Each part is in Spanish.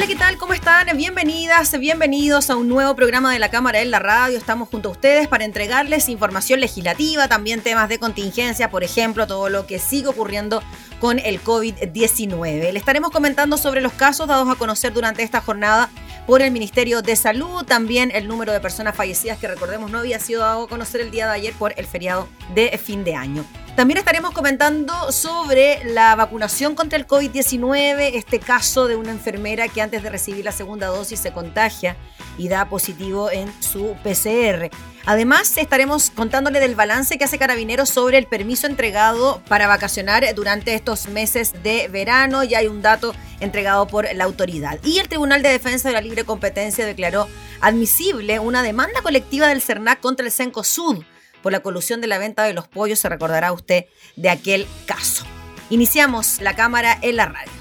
Hola, ¿qué tal? ¿Cómo están? Bienvenidas, bienvenidos a un nuevo programa de la Cámara en la Radio. Estamos junto a ustedes para entregarles información legislativa, también temas de contingencia, por ejemplo, todo lo que sigue ocurriendo con el COVID-19. Le estaremos comentando sobre los casos dados a conocer durante esta jornada por el Ministerio de Salud, también el número de personas fallecidas que recordemos no había sido dado a conocer el día de ayer por el feriado de fin de año. También estaremos comentando sobre la vacunación contra el COVID-19, este caso de una enfermera que antes de recibir la segunda dosis se contagia y da positivo en su PCR. Además, estaremos contándole del balance que hace Carabineros sobre el permiso entregado para vacacionar durante estos meses de verano. Ya hay un dato entregado por la autoridad. Y el Tribunal de Defensa de la Libre Competencia declaró admisible una demanda colectiva del CERNAC contra el CENCO Sud por la colusión de la venta de los pollos, se recordará usted de aquel caso. Iniciamos la cámara en la radio.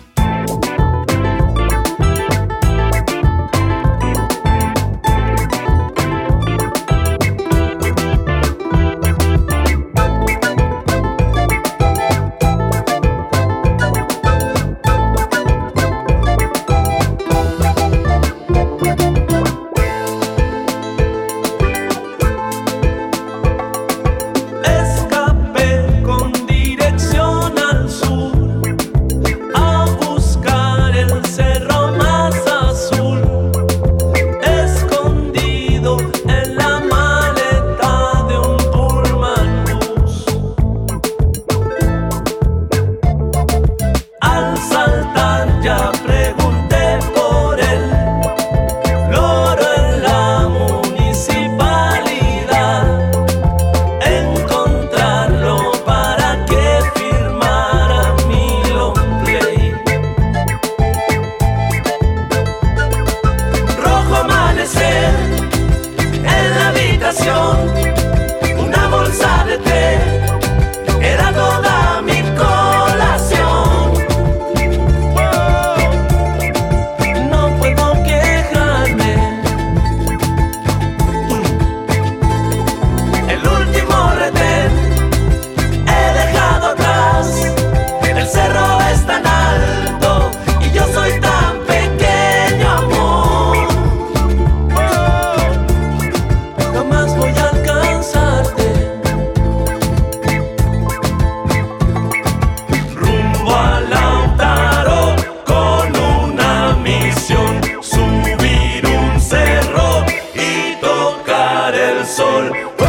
The sol.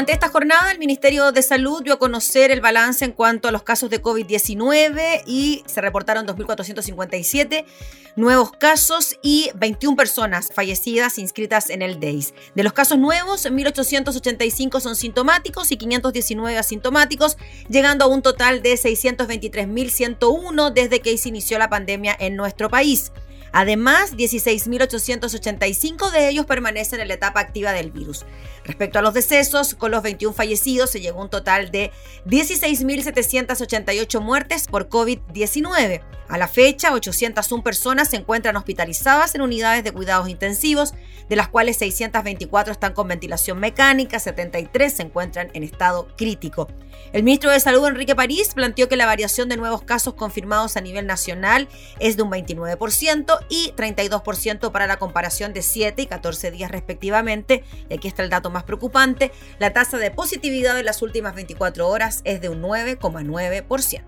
Durante esta jornada, el Ministerio de Salud dio a conocer el balance en cuanto a los casos de COVID-19 y se reportaron 2.457 nuevos casos y 21 personas fallecidas inscritas en el DEIS. De los casos nuevos, 1.885 son sintomáticos y 519 asintomáticos, llegando a un total de 623.101 desde que se inició la pandemia en nuestro país. Además, 16.885 de ellos permanecen en la etapa activa del virus. Respecto a los decesos, con los 21 fallecidos se llegó a un total de 16.788 muertes por COVID-19. A la fecha, 801 personas se encuentran hospitalizadas en unidades de cuidados intensivos, de las cuales 624 están con ventilación mecánica, 73 se encuentran en estado crítico. El ministro de Salud, Enrique París, planteó que la variación de nuevos casos confirmados a nivel nacional es de un 29% y 32% para la comparación de 7 y 14 días respectivamente. Y aquí está el dato más preocupante. La tasa de positividad en las últimas 24 horas es de un 9,9%.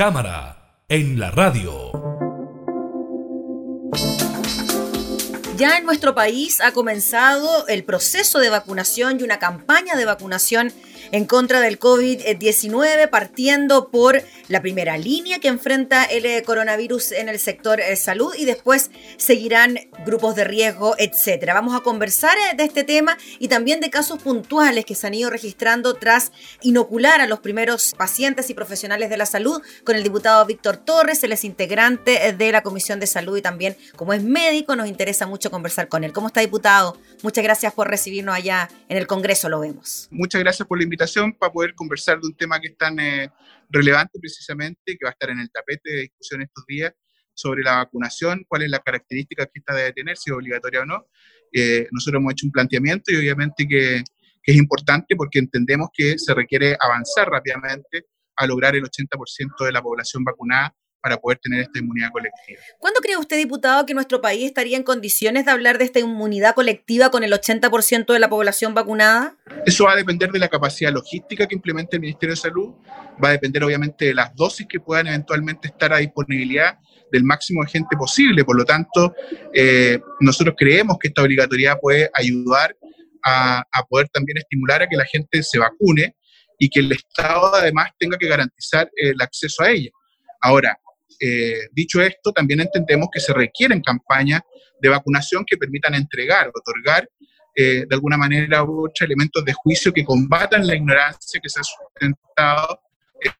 Cámara, en la radio. Ya en nuestro país ha comenzado el proceso de vacunación y una campaña de vacunación en contra del COVID-19, partiendo por la primera línea que enfrenta el eh, coronavirus en el sector eh, salud y después seguirán grupos de riesgo, etcétera. Vamos a conversar eh, de este tema y también de casos puntuales que se han ido registrando tras inocular a los primeros pacientes y profesionales de la salud con el diputado Víctor Torres, él es integrante de la Comisión de Salud y también como es médico nos interesa mucho conversar con él. ¿Cómo está diputado? Muchas gracias por recibirnos allá en el Congreso, lo vemos. Muchas gracias por la invitación para poder conversar de un tema que es tan eh, relevante precisamente, que va a estar en el tapete de discusión estos días, sobre la vacunación, cuál es la característica que esta debe tener, si es obligatoria o no. Eh, nosotros hemos hecho un planteamiento y obviamente que, que es importante porque entendemos que se requiere avanzar rápidamente a lograr el 80% de la población vacunada para poder tener esta inmunidad colectiva. ¿Cuándo cree usted, diputado, que nuestro país estaría en condiciones de hablar de esta inmunidad colectiva con el 80% de la población vacunada? Eso va a depender de la capacidad logística que implemente el Ministerio de Salud, va a depender obviamente de las dosis que puedan eventualmente estar a disponibilidad del máximo de gente posible. Por lo tanto, eh, nosotros creemos que esta obligatoriedad puede ayudar a, poder también estimular a que la gente se vacune y que el Estado además tenga que garantizar el acceso a ella. Ahora, eh, dicho esto, también entendemos que se requieren campañas de vacunación que permitan entregar, otorgar eh, de alguna manera u otra elementos de juicio que combatan la ignorancia que se ha sustentado en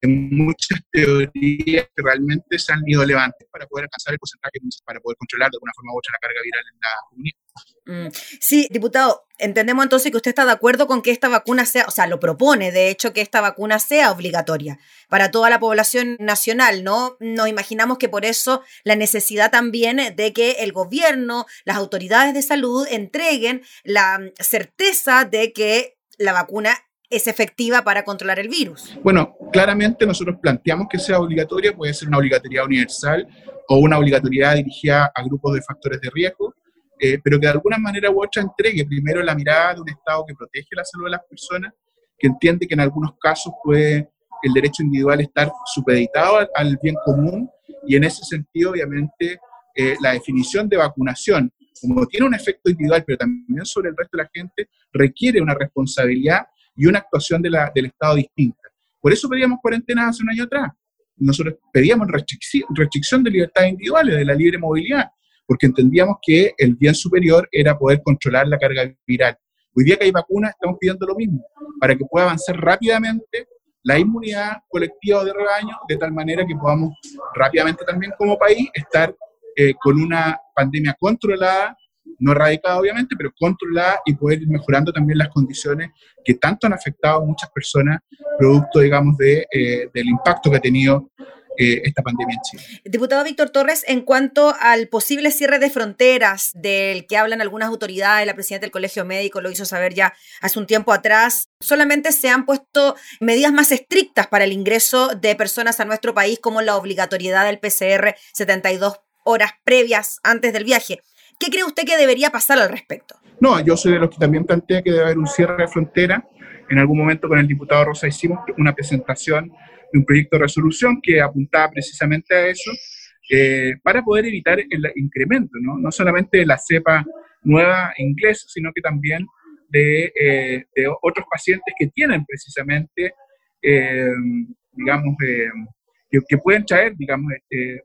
muchas teorías que realmente se han ido levantes para poder alcanzar el porcentaje, para poder controlar de alguna forma u otra la carga viral en la comunidad. Mm, sí, diputado, entendemos entonces que usted está de acuerdo con que esta vacuna sea, o sea, lo propone, de hecho, que esta vacuna sea obligatoria para toda la población nacional, ¿no? Nos imaginamos que por eso la necesidad también de que el gobierno, las autoridades de salud entreguen la certeza de que la vacuna es efectiva para controlar el virus. Bueno, claramente nosotros planteamos que sea obligatoria, puede ser una obligatoriedad universal o una obligatoriedad dirigida a grupos de factores de riesgo, eh, pero que de alguna manera u entregue primero la mirada de un Estado que protege la salud de las personas, que entiende que en algunos casos puede el derecho individual estar supeditado al, bien común y en ese sentido, obviamente, eh, la definición de vacunación, como tiene un efecto individual, pero también sobre el resto de la gente, requiere una responsabilidad y una actuación de la, del Estado distinta. Por eso pedíamos cuarentena hace un año atrás. Nosotros pedíamos restricción de libertades individuales, de la libre movilidad, porque entendíamos que el bien superior era poder controlar la carga viral. Hoy día que hay vacunas, estamos pidiendo lo mismo, para que pueda avanzar rápidamente la inmunidad colectiva de rebaño, de tal manera que podamos rápidamente también como país estar eh, con una pandemia controlada, no erradicada obviamente, pero controlada y poder ir mejorando también las condiciones que tanto han afectado a muchas personas, producto, digamos, de, eh, del impacto que ha tenido eh, esta pandemia en Chile. Diputado Víctor Torres, en cuanto al posible cierre de fronteras del que hablan algunas autoridades, la presidenta del Colegio Médico lo hizo saber ya hace un tiempo atrás, solamente se han puesto medidas más estrictas para el ingreso de personas a nuestro país, como la obligatoriedad del PCR 72 horas previas antes del viaje. ¿Qué cree usted que debería pasar al respecto? No, yo soy de los que también plantea que debe haber un cierre de frontera. En algún momento con el diputado Rosa hicimos una presentación de un proyecto de resolución que apuntaba precisamente a eso, eh, para poder evitar el incremento, ¿no? no solamente de la cepa nueva inglesa, sino que también de, eh, otros pacientes que tienen precisamente, eh, digamos, que, que, pueden traer, digamos,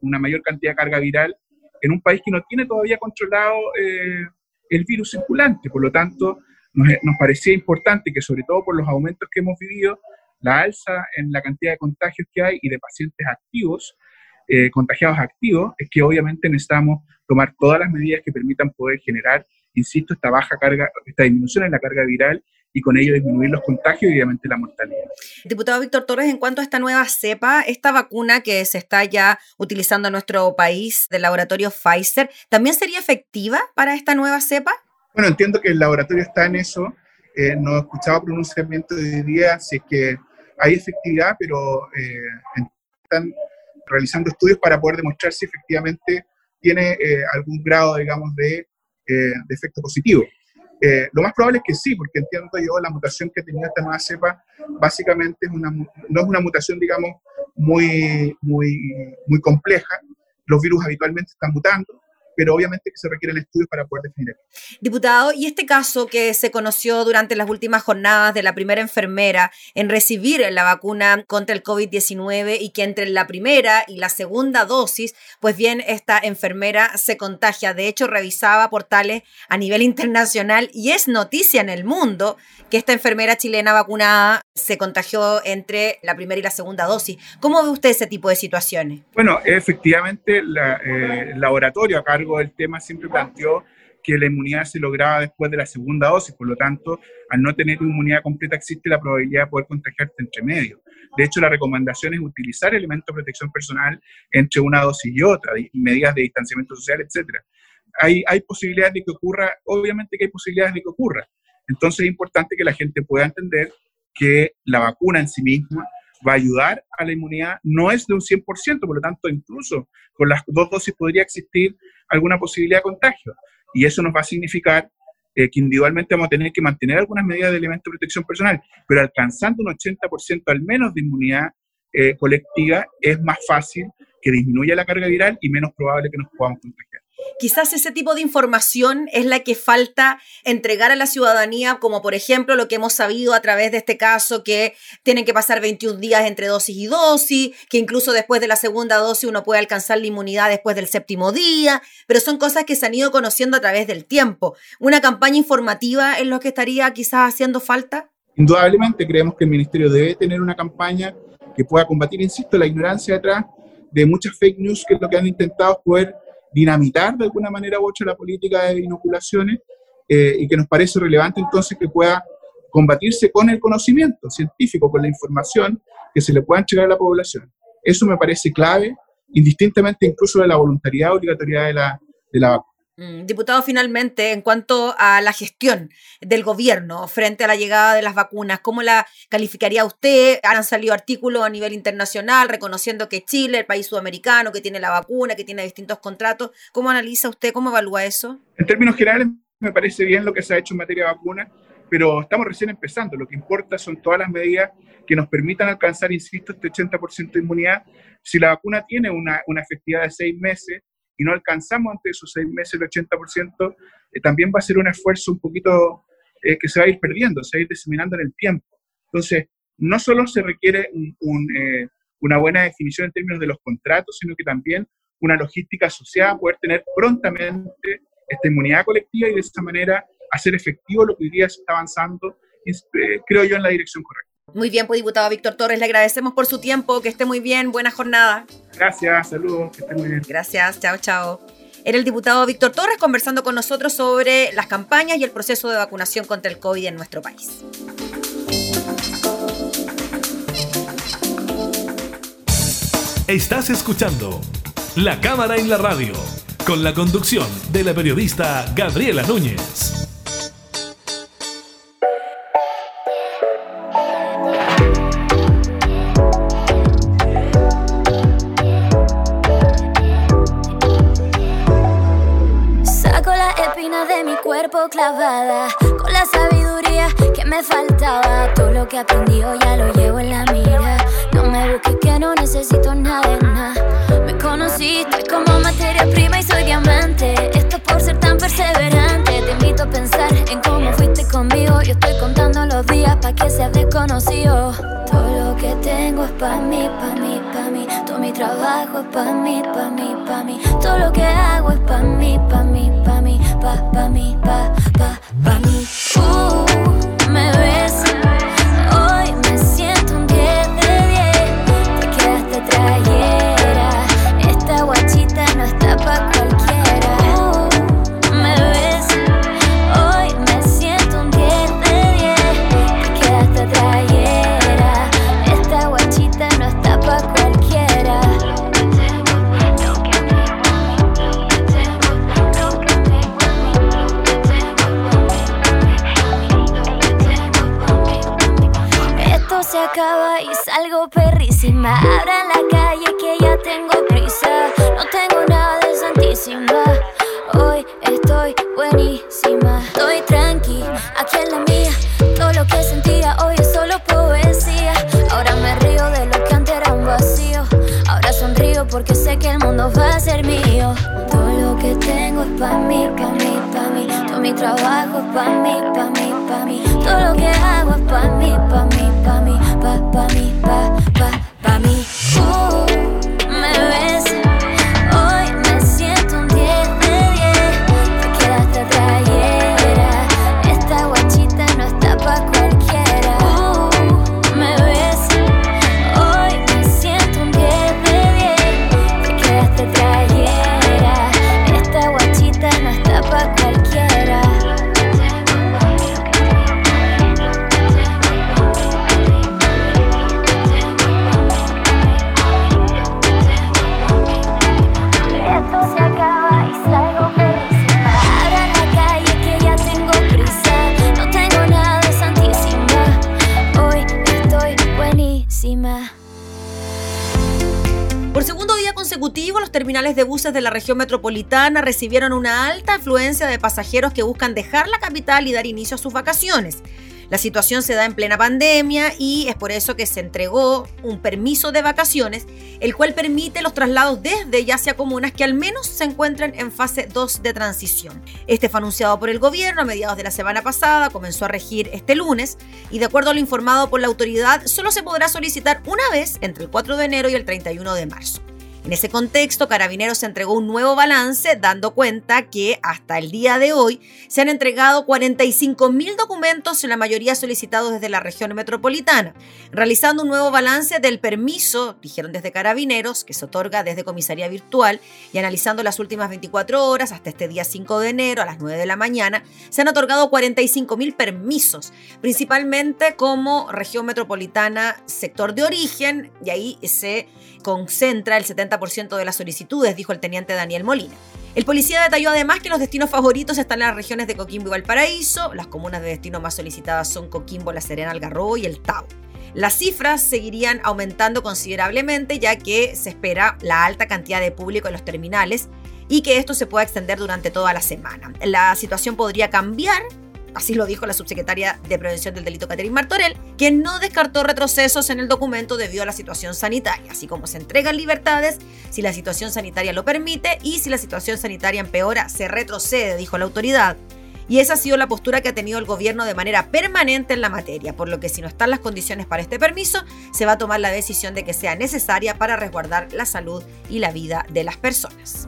una mayor cantidad de carga viral en un país que no tiene todavía controlado eh, el virus circulante. Por lo tanto, nos, parecía importante que, sobre todo por los aumentos que hemos vivido, la alza en la cantidad de contagios que hay y de pacientes activos, eh, contagiados activos, es que obviamente necesitamos tomar todas las medidas que permitan poder generar, insisto, esta baja carga, esta disminución en la carga viral y con ello disminuir los contagios y obviamente la mortalidad. Diputado Víctor Torres, en cuanto a esta nueva cepa, esta vacuna que se está ya utilizando en nuestro país del laboratorio Pfizer, ¿también sería efectiva para esta nueva cepa? Bueno, entiendo que el laboratorio está en eso. Eh, no he escuchado pronunciamiento de día si es que hay efectividad, pero eh, están realizando estudios para poder demostrar si efectivamente tiene eh, algún grado, digamos, de, de efecto positivo. Eh, lo más probable es que sí, porque entiendo yo la mutación que tenía esta nueva cepa básicamente es una, no es una mutación, digamos, muy, muy, muy compleja. Los virus habitualmente están mutando, pero obviamente que se requieren estudios para poder definir. Diputado, y este caso que se conoció durante las últimas jornadas de la primera enfermera en recibir la vacuna contra el COVID-19 y que entre la primera y la segunda dosis, pues bien, esta enfermera se contagia. De hecho, revisaba portales a nivel internacional y es noticia en el mundo que esta enfermera chilena vacunada se contagió entre la primera y la segunda dosis. ¿Cómo ve usted ese tipo de situaciones? Bueno, efectivamente, eh, el laboratorio a cargo del tema siempre planteó que la inmunidad se lograba después de la segunda dosis, por lo tanto, al no tener inmunidad completa existe la probabilidad de poder contagiarte entre medio. De hecho, la recomendación es utilizar elementos de protección personal entre una dosis y otra, medidas de distanciamiento social, etc. Hay, hay posibilidades de que ocurra, obviamente que hay posibilidades de que ocurra, Entonces es importante que la gente pueda entender que la vacuna en sí misma va a ayudar a la inmunidad, no es de un 100%, por lo tanto, incluso con las dos dosis podría existir alguna posibilidad de contagio. Y eso nos va a significar eh, que individualmente vamos a tener que mantener algunas medidas de elementos de protección personal, pero alcanzando un 80% al menos de inmunidad eh, colectiva, es más fácil que disminuya la carga viral y menos probable que nos podamos contagiar. Quizás ese tipo de información es la que falta entregar a la ciudadanía, como por ejemplo lo que hemos sabido a través de este caso, que tienen que pasar 21 días entre dosis y dosis, que incluso después de la segunda dosis uno puede alcanzar la inmunidad después del séptimo día, pero son cosas que se han ido conociendo a través del tiempo. ¿Una campaña informativa es lo que estaría quizás haciendo falta? Indudablemente creemos que el Ministerio debe tener una campaña que pueda combatir, insisto, la ignorancia detrás de muchas fake news, que es lo que han intentado poder dinamitar de alguna manera u otra la política de inoculaciones eh, y que nos parece relevante entonces que pueda combatirse con el conocimiento científico, con la información que se le pueda entregar a la población. Eso me parece clave, indistintamente incluso de la voluntariedad obligatoriedad de la, de la vacuna. Mm, diputado, finalmente, en cuanto a la gestión del gobierno frente a la llegada de las vacunas, ¿cómo la calificaría usted? Han salido artículos a nivel internacional reconociendo que Chile, el país sudamericano, que tiene la vacuna, que tiene distintos contratos. ¿Cómo analiza usted? ¿Cómo evalúa eso? En términos generales, me parece bien lo que se ha hecho en materia de vacunas, pero estamos recién empezando. Lo que importa son todas las medidas que nos permitan alcanzar, insisto, este 80% de inmunidad. Si la vacuna tiene una, una efectividad de seis meses, y no alcanzamos ante esos seis meses el 80%, eh, también va a ser un esfuerzo un poquito eh, que se va a ir perdiendo, se va a ir diseminando en el tiempo. Entonces, no solo se requiere eh, una buena definición en términos de los contratos, sino que también una logística asociada, poder tener prontamente esta inmunidad colectiva y de esta manera hacer efectivo lo que hoy día se está avanzando, creo yo, en la dirección correcta. Muy bien, pues diputado Víctor Torres, le agradecemos por su tiempo, que esté muy bien, buena jornada. Gracias, saludos, que esté muy bien. Gracias, chao, chao. Era el diputado Víctor Torres conversando con nosotros sobre las campañas y el proceso de vacunación contra el COVID en nuestro país. Estás escuchando La Cámara en la Radio, con la conducción de la periodista Gabriela Núñez. Que aprendí ya lo llevo en la mira. No me busques que no necesito nada de nada. Me conociste como materia prima y soy diamante. Esto por ser tan perseverante. Te invito a pensar en cómo fuiste conmigo. Yo estoy contando los días para que seas desconocido. Todo lo que tengo es pa' mí, pa' mí, pa' mí. Todo mi trabajo es pa' mí, pa' mí, pa' mí. Todo lo que hago es pa' mí, pa' mí, pa' mí, pa', pa' mí, pa', pa', de buses de la región metropolitana recibieron una alta afluencia de pasajeros que buscan dejar la capital y dar inicio a sus vacaciones. La situación se da en plena pandemia y es por eso que se entregó un permiso de vacaciones, el cual permite los traslados desde ya sea comunas que al menos se encuentran en fase 2 de transición. Este fue anunciado por el gobierno a mediados de la semana pasada, comenzó a regir este lunes y de acuerdo a lo informado por la autoridad, solo se podrá solicitar una vez entre el 4 de enero y el 31 de marzo. En ese contexto, Carabineros entregó un nuevo balance dando cuenta que hasta el día de hoy se han entregado 45.000 documentos, en la mayoría solicitados desde la región metropolitana, realizando un nuevo balance del permiso, dijeron desde Carabineros, que se otorga desde comisaría virtual, y analizando las últimas 24 horas hasta este día 5 de enero a las 9 de la mañana, se han otorgado 45.000 permisos, principalmente como región metropolitana, sector de origen, y ahí se concentra el 70% de las solicitudes, dijo el teniente Daniel Molina. El policía detalló además que los destinos favoritos están en las regiones de Coquimbo y Valparaíso. Las comunas de destino más solicitadas son Coquimbo, La Serena, Algarrobo y El Tau. Las cifras seguirían aumentando considerablemente ya que se espera la alta cantidad de público en los terminales y que esto se pueda extender durante toda la semana. La situación podría cambiar Así lo dijo la subsecretaria de Prevención del Delito, Catherine Martorell, quien no descartó retrocesos en el documento debido a la situación sanitaria, así como se entregan libertades si la situación sanitaria lo permite y si la situación sanitaria empeora, se retrocede, dijo la autoridad. Y esa ha sido la postura que ha tenido el gobierno de manera permanente en la materia, por lo que si no están las condiciones para este permiso, se va a tomar la decisión de que sea necesaria para resguardar la salud y la vida de las personas.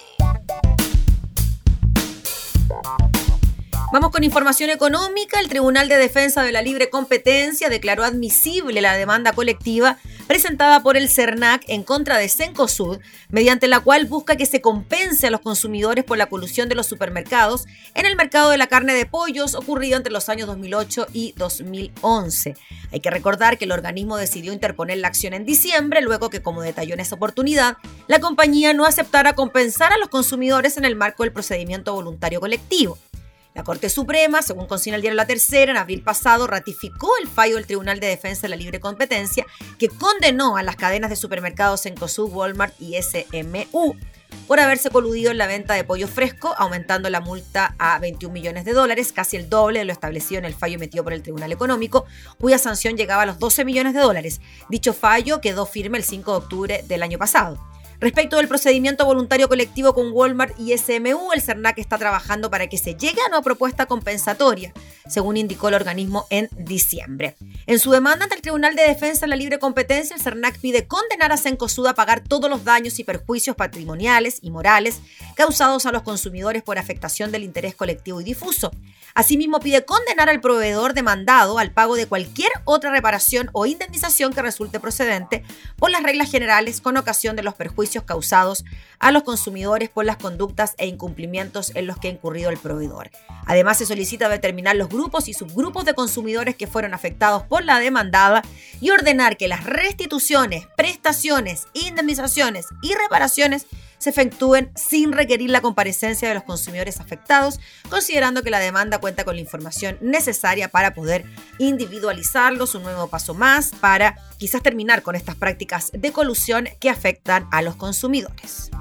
Vamos con información económica. El Tribunal de Defensa de la Libre Competencia declaró admisible la demanda colectiva presentada por el CERNAC en contra de Cencosud, mediante la cual busca que se compense a los consumidores por la colusión de los supermercados en el mercado de la carne de pollos ocurrido entre los años 2008 y 2011. Hay que recordar que el organismo decidió interponer la acción en diciembre, luego que, como detalló en esa oportunidad, la compañía no aceptara compensar a los consumidores en el marco del procedimiento voluntario colectivo. La Corte Suprema, según consigna el diario La Tercera, en abril pasado ratificó el fallo del Tribunal de Defensa de la Libre Competencia que condenó a las cadenas de supermercados en COSUB, Walmart y SMU por haberse coludido en la venta de pollo fresco, aumentando la multa a 21 millones de dólares, casi el doble de lo establecido en el fallo emitido por el Tribunal Económico, cuya sanción llegaba a los 12 millones de dólares. Dicho fallo quedó firme el 5 de octubre del año pasado. Respecto del procedimiento voluntario colectivo con Walmart y SMU, el CERNAC está trabajando para que se llegue a una propuesta compensatoria, según indicó el organismo en diciembre. En su demanda ante el Tribunal de Defensa de la Libre Competencia, el CERNAC pide condenar a Cencosud a pagar todos los daños y perjuicios patrimoniales y morales causados a los consumidores por afectación del interés colectivo y difuso. Asimismo, pide condenar al proveedor demandado al pago de cualquier otra reparación o indemnización que resulte procedente por las reglas generales con ocasión de los perjuicios causados a los consumidores por las conductas e incumplimientos en los que ha incurrido el proveedor. Además, se solicita determinar los grupos y subgrupos de consumidores que fueron afectados por la demandada y ordenar que las restituciones, prestaciones, indemnizaciones y reparaciones se efectúen sin requerir la comparecencia de los consumidores afectados, considerando que la demanda cuenta con la información necesaria para poder individualizarlos, un nuevo paso más para quizás terminar con estas prácticas de colusión que afectan a los consumidores.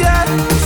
yet.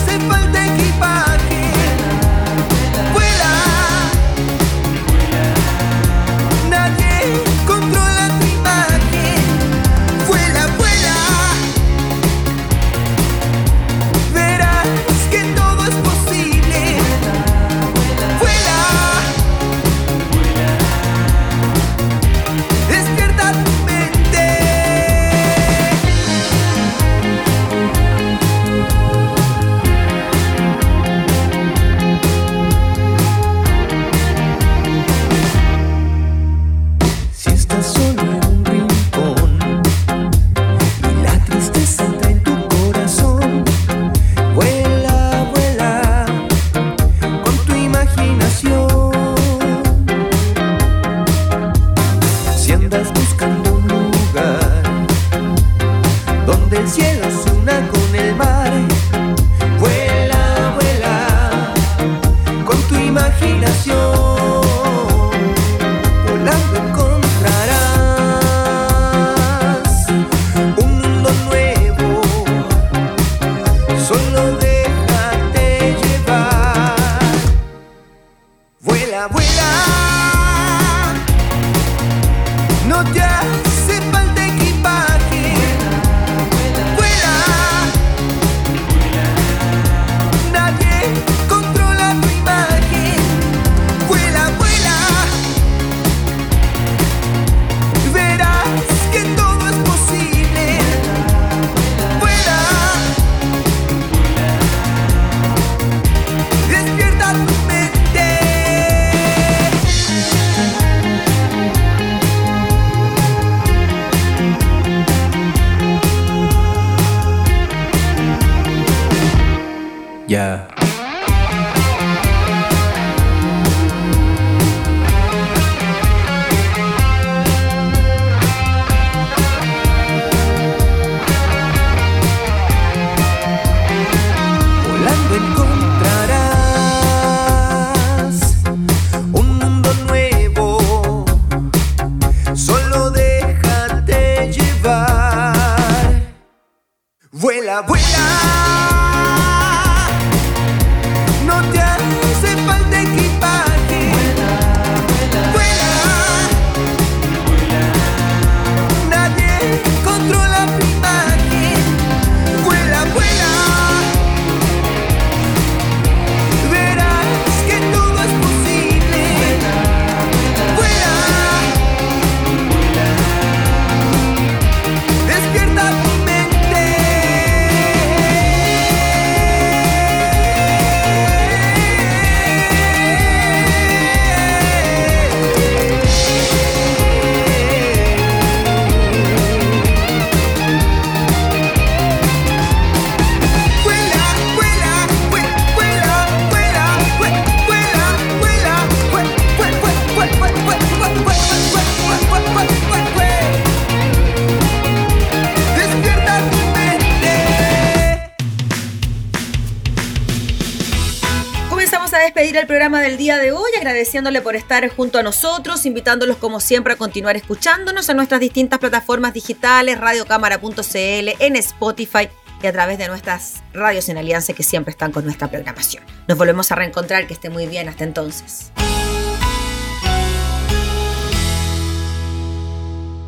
El programa del día de hoy, agradeciéndole por estar junto a nosotros, invitándolos como siempre a continuar escuchándonos en nuestras distintas plataformas digitales, radiocámara.cl, en Spotify y a través de nuestras radios en alianza que siempre están con nuestra programación. Nos volvemos a reencontrar, que esté muy bien hasta entonces.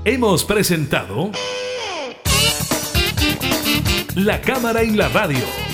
Hemos presentado La Cámara en la Radio.